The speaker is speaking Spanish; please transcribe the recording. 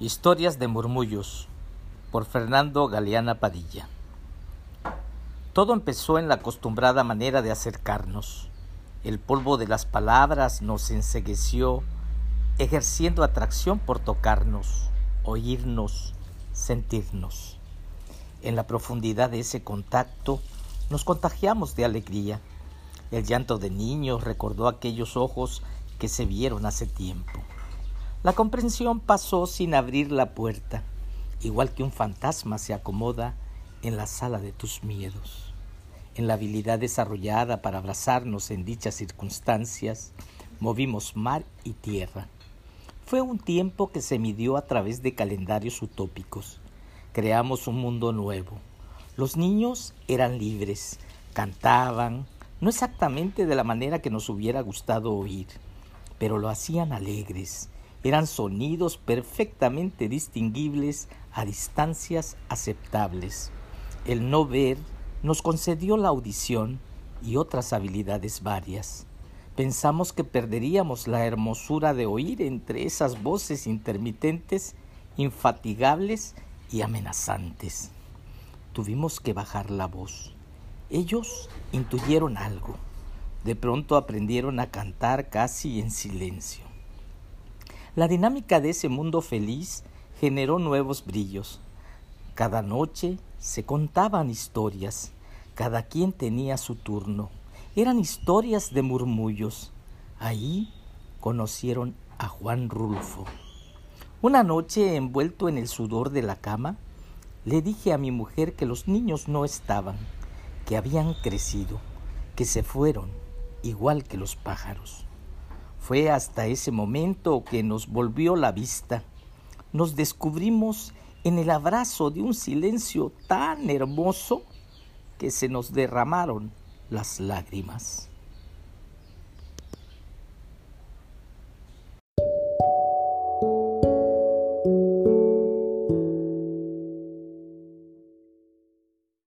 Historias de murmullos por Fernando Galeana Padilla. Todo empezó en la acostumbrada manera de acercarnos. El polvo de las palabras nos ensegueció, ejerciendo atracción por tocarnos, oírnos, sentirnos. En la profundidad de ese contacto nos contagiamos de alegría. El llanto de niños recordó aquellos ojos que se vieron hace tiempo. La comprensión pasó sin abrir la puerta, igual que un fantasma se acomoda en la sala de tus miedos. En la habilidad desarrollada para abrazarnos en dichas circunstancias, movimos mar y tierra. Fue un tiempo que se midió a través de calendarios utópicos. Creamos un mundo nuevo. Los niños eran libres, cantaban, no exactamente de la manera que nos hubiera gustado oír, pero lo hacían alegres, eran sonidos perfectamente distinguibles a distancias aceptables. El no ver nos concedió la audición y otras habilidades varias. Pensamos que perderíamos la hermosura de oír entre esas voces intermitentes, infatigables y amenazantes. Tuvimos que bajar la voz. Ellos intuyeron algo. De pronto aprendieron a cantar casi en silencio. La dinámica de ese mundo feliz generó nuevos brillos. Cada noche se contaban historias, cada quien tenía su turno. Eran historias de murmullos. Ahí conocieron a Juan Rulfo. Una noche, envuelto en el sudor de la cama, le dije a mi mujer que los niños no estaban, que habían crecido, que se fueron, igual que los pájaros. Fue hasta ese momento que nos volvió la vista. Nos descubrimos en el abrazo de un silencio tan hermoso que se nos derramaron las lágrimas.